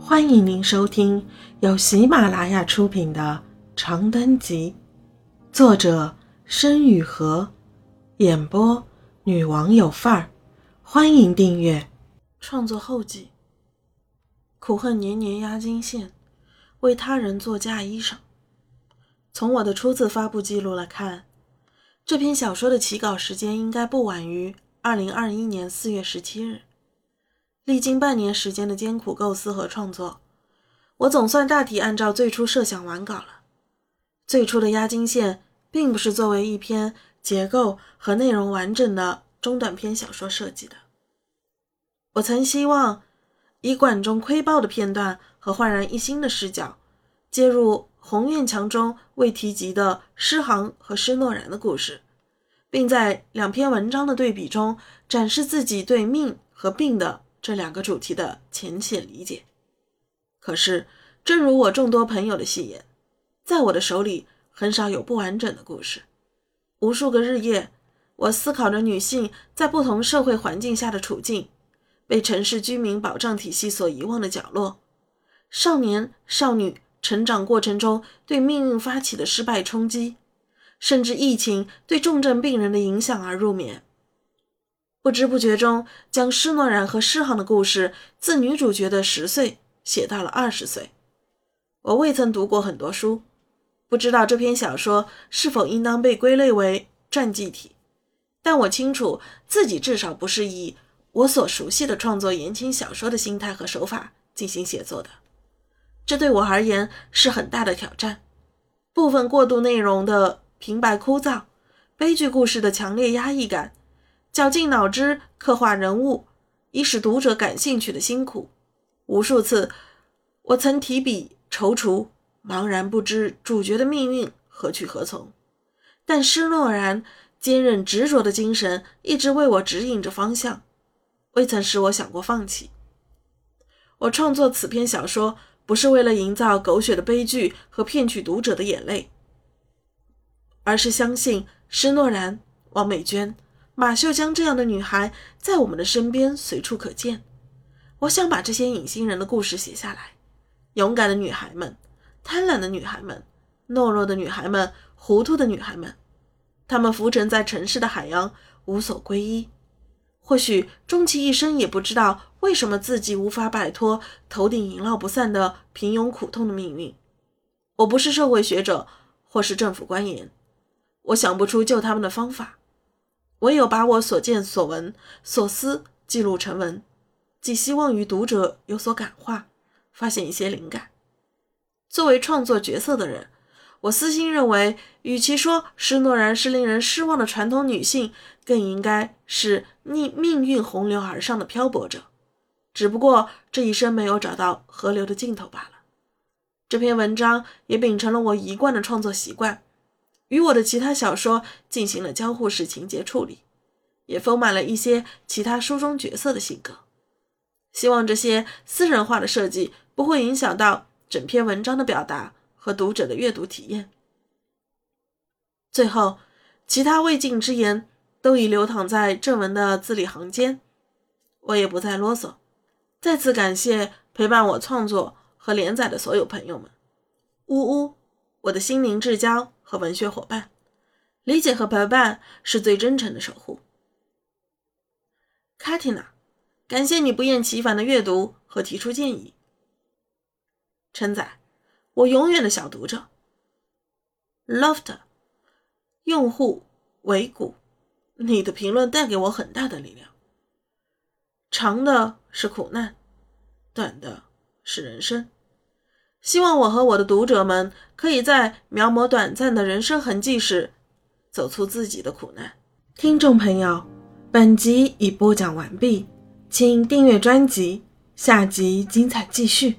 欢迎您收听由喜马拉雅出品的《长灯集》，作者申雨禾，演播女王有范儿。欢迎订阅。创作后记：苦恨年年压金线，为他人做嫁衣裳。从我的初次发布记录来看，这篇小说的起稿时间应该不晚于二零二一年四月十七日。历经半年时间的艰苦构思和创作，我总算大体按照最初设想完稿了。最初的押金线并不是作为一篇结构和内容完整的中短篇小说设计的。我曾希望以管中窥豹的片段和焕然一新的视角，接入红院墙中未提及的诗行和施诺然的故事，并在两篇文章的对比中展示自己对命和病的。这两个主题的浅显理解，可是，正如我众多朋友的戏言，在我的手里很少有不完整的故事。无数个日夜，我思考着女性在不同社会环境下的处境，被城市居民保障体系所遗忘的角落，少年少女成长过程中对命运发起的失败冲击，甚至疫情对重症病人的影响而入眠。不知不觉中，将施诺然和诗航的故事自女主角的十岁写到了二十岁。我未曾读过很多书，不知道这篇小说是否应当被归类为传记体，但我清楚自己至少不是以我所熟悉的创作言情小说的心态和手法进行写作的。这对我而言是很大的挑战。部分过渡内容的平白枯燥，悲剧故事的强烈压抑感。绞尽脑汁刻画人物，以使读者感兴趣的辛苦，无数次，我曾提笔踌躇，茫然不知主角的命运何去何从。但施诺然坚韧执着的精神一直为我指引着方向，未曾使我想过放弃。我创作此篇小说，不是为了营造狗血的悲剧和骗取读者的眼泪，而是相信施诺然、王美娟。马秀江这样的女孩在我们的身边随处可见。我想把这些隐形人的故事写下来：勇敢的女孩们，贪婪的女孩们，懦弱的女孩们，糊涂的女孩们。她们浮沉在城市的海洋，无所归依。或许终其一生也不知道为什么自己无法摆脱头顶萦绕不散的平庸苦痛的命运。我不是社会学者，或是政府官员，我想不出救他们的方法。唯有把我所见所闻所思记录成文，寄希望于读者有所感化，发现一些灵感。作为创作角色的人，我私心认为，与其说施诺然是令人失望的传统女性，更应该是逆命运洪流而上的漂泊者。只不过这一生没有找到河流的尽头罢了。这篇文章也秉承了我一贯的创作习惯。与我的其他小说进行了交互式情节处理，也丰满了一些其他书中角色的性格。希望这些私人化的设计不会影响到整篇文章的表达和读者的阅读体验。最后，其他未尽之言都已流淌在正文的字里行间，我也不再啰嗦。再次感谢陪伴我创作和连载的所有朋友们，呜呜，我的心灵至交。和文学伙伴，理解和陪伴是最真诚的守护。卡蒂娜，感谢你不厌其烦的阅读和提出建议。称赞，我永远的小读者。Loft，用户维谷，你的评论带给我很大的力量。长的是苦难，短的是人生。希望我和我的读者们可以在描摹短暂的人生痕迹时，走出自己的苦难。听众朋友，本集已播讲完毕，请订阅专辑，下集精彩继续。